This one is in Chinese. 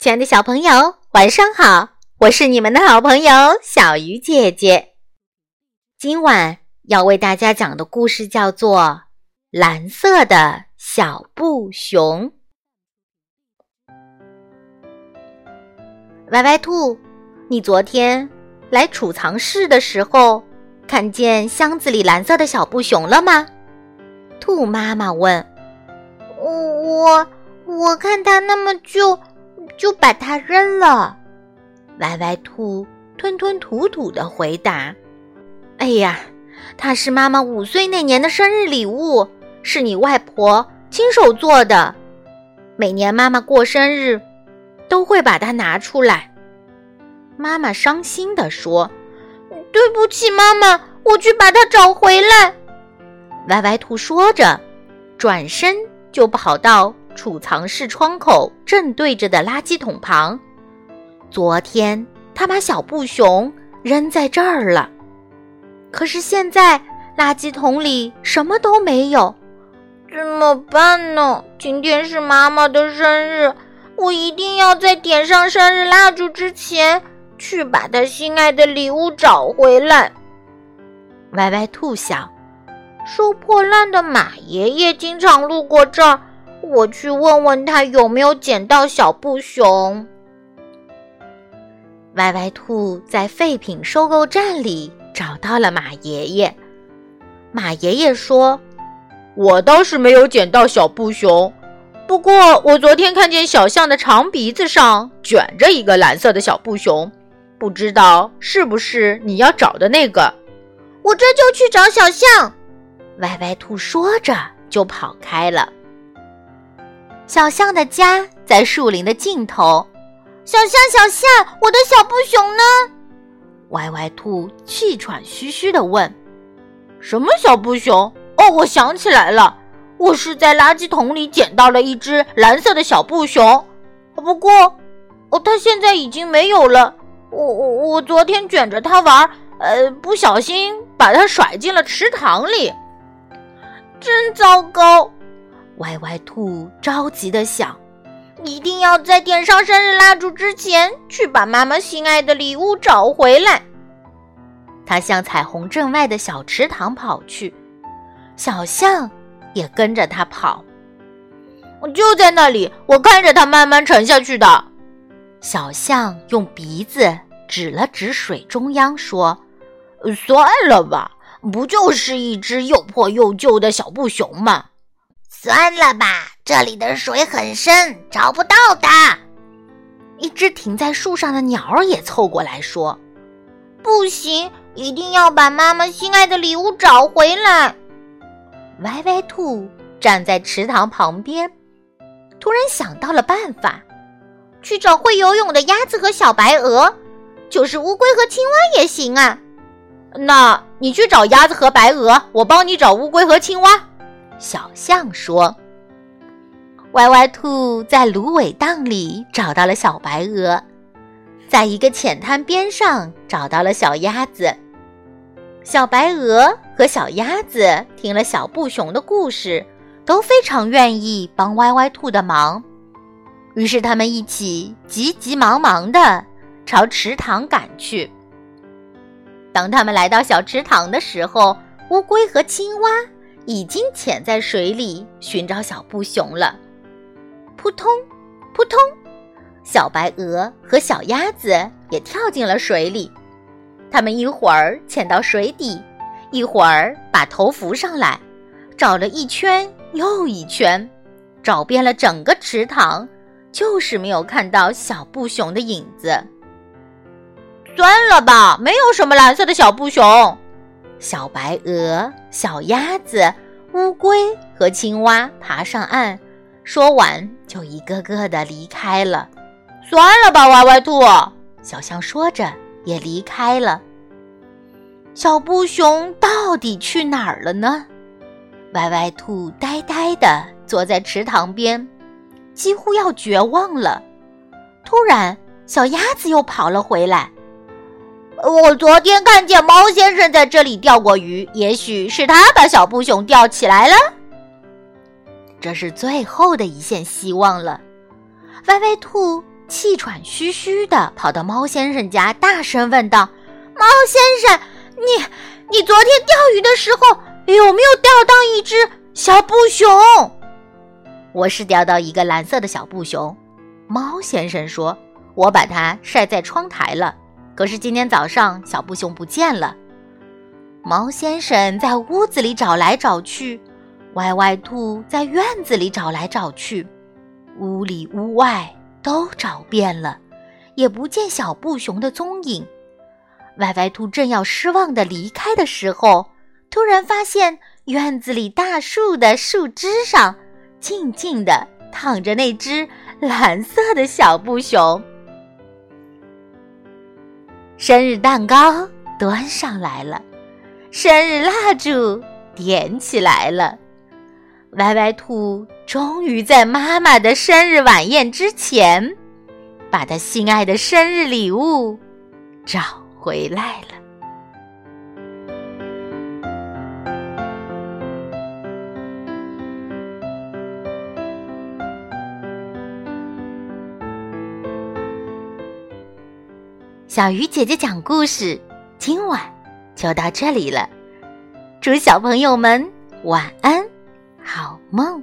亲爱的小朋友，晚上好！我是你们的好朋友小鱼姐姐。今晚要为大家讲的故事叫做《蓝色的小布熊》。歪歪兔，你昨天来储藏室的时候，看见箱子里蓝色的小布熊了吗？兔妈妈问。我我看它那么旧。就把它扔了。歪歪兔吞吞吐吐的回答：“哎呀，它是妈妈五岁那年的生日礼物，是你外婆亲手做的。每年妈妈过生日，都会把它拿出来。”妈妈伤心地说：“对不起，妈妈，我去把它找回来。”歪歪兔说着，转身就跑到。储藏室窗口正对着的垃圾桶旁，昨天他把小布熊扔在这儿了。可是现在垃圾桶里什么都没有，怎么办呢？今天是妈妈的生日，我一定要在点上生日蜡烛之前去把她心爱的礼物找回来。歪歪兔想，收破烂的马爷爷经常路过这儿。我去问问他有没有捡到小布熊。歪歪兔在废品收购站里找到了马爷爷。马爷爷说：“我倒是没有捡到小布熊，不过我昨天看见小象的长鼻子上卷着一个蓝色的小布熊，不知道是不是你要找的那个。”我这就去找小象。歪歪兔说着就跑开了。小象的家在树林的尽头。小象，小象，我的小布熊呢？歪歪兔气喘吁吁地问：“什么小布熊？哦，我想起来了，我是在垃圾桶里捡到了一只蓝色的小布熊。不过，哦，它现在已经没有了。我我我昨天卷着它玩，呃，不小心把它甩进了池塘里，真糟糕。”歪歪兔着急的想：“一定要在点上生日蜡烛之前去把妈妈心爱的礼物找回来。”他向彩虹镇外的小池塘跑去，小象也跟着他跑。我就在那里，我看着它慢慢沉下去的。小象用鼻子指了指水中央，说：“算了吧，不就是一只又破又旧的小布熊吗？”算了吧，这里的水很深，找不到的。一只停在树上的鸟儿也凑过来说：“不行，一定要把妈妈心爱的礼物找回来。”歪歪兔站在池塘旁边，突然想到了办法，去找会游泳的鸭子和小白鹅，就是乌龟和青蛙也行啊。那你去找鸭子和白鹅，我帮你找乌龟和青蛙。小象说：“歪歪兔在芦苇荡里找到了小白鹅，在一个浅滩边上找到了小鸭子。小白鹅和小鸭子听了小布熊的故事，都非常愿意帮歪歪兔的忙。于是他们一起急急忙忙的朝池塘赶去。当他们来到小池塘的时候，乌龟和青蛙。”已经潜在水里寻找小布熊了。扑通，扑通，小白鹅和小鸭子也跳进了水里。它们一会儿潜到水底，一会儿把头浮上来，找了一圈又一圈，找遍了整个池塘，就是没有看到小布熊的影子。算了吧，没有什么蓝色的小布熊。小白鹅、小鸭子、乌龟和青蛙爬上岸，说完就一个个的离开了。算了吧，歪歪兔。小象说着也离开了。小布熊到底去哪儿了呢？歪歪兔呆呆的坐在池塘边，几乎要绝望了。突然，小鸭子又跑了回来。我昨天看见猫先生在这里钓过鱼，也许是他把小布熊钓起来了。这是最后的一线希望了。歪歪兔气喘吁吁地跑到猫先生家，大声问道：“猫先生，你你昨天钓鱼的时候有没有钓到一只小布熊？”“我是钓到一个蓝色的小布熊。”猫先生说，“我把它晒在窗台了。可是今天早上小布熊不见了。”猫先生在屋子里找来找去，歪歪兔在院子里找来找去，屋里屋外都找遍了，也不见小布熊的踪影。歪歪兔正要失望的离开的时候，突然发现院子里大树的树枝上，静静地躺着那只蓝色的小布熊。生日蛋糕端上来了。生日蜡烛点起来了，歪歪兔终于在妈妈的生日晚宴之前，把他心爱的生日礼物找回来了。小鱼姐姐讲故事，今晚。就到这里了，祝小朋友们晚安，好梦。